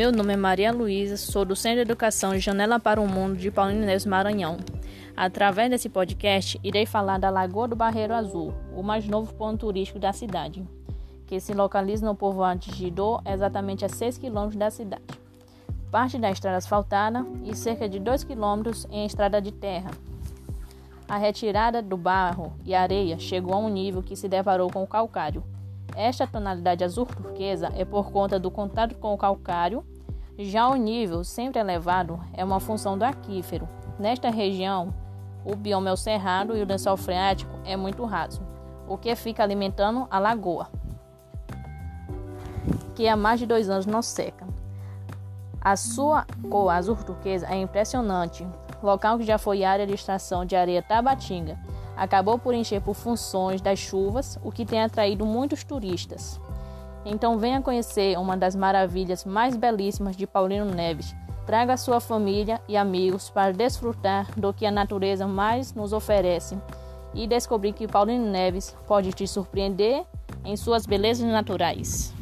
Meu nome é Maria Luísa, sou do Centro de Educação Janela para o Mundo de Paulino Neves Maranhão. Através desse podcast, irei falar da Lagoa do Barreiro Azul, o mais novo ponto turístico da cidade, que se localiza no povoado de Gidô, exatamente a 6 quilômetros da cidade. Parte da estrada asfaltada e cerca de 2 quilômetros em estrada de terra. A retirada do barro e areia chegou a um nível que se deparou com o calcário, esta tonalidade azul turquesa é por conta do contato com o calcário. Já o nível sempre elevado é uma função do aquífero. Nesta região, o bioma é o cerrado e o lençol freático é muito raso, o que fica alimentando a lagoa, que há mais de dois anos não seca. A sua cor azul turquesa é impressionante, local que já foi área de extração de areia tabatinga acabou por encher por funções das chuvas, o que tem atraído muitos turistas. Então venha conhecer uma das maravilhas mais belíssimas de Paulino Neves. Traga sua família e amigos para desfrutar do que a natureza mais nos oferece e descobrir que Paulino Neves pode te surpreender em suas belezas naturais.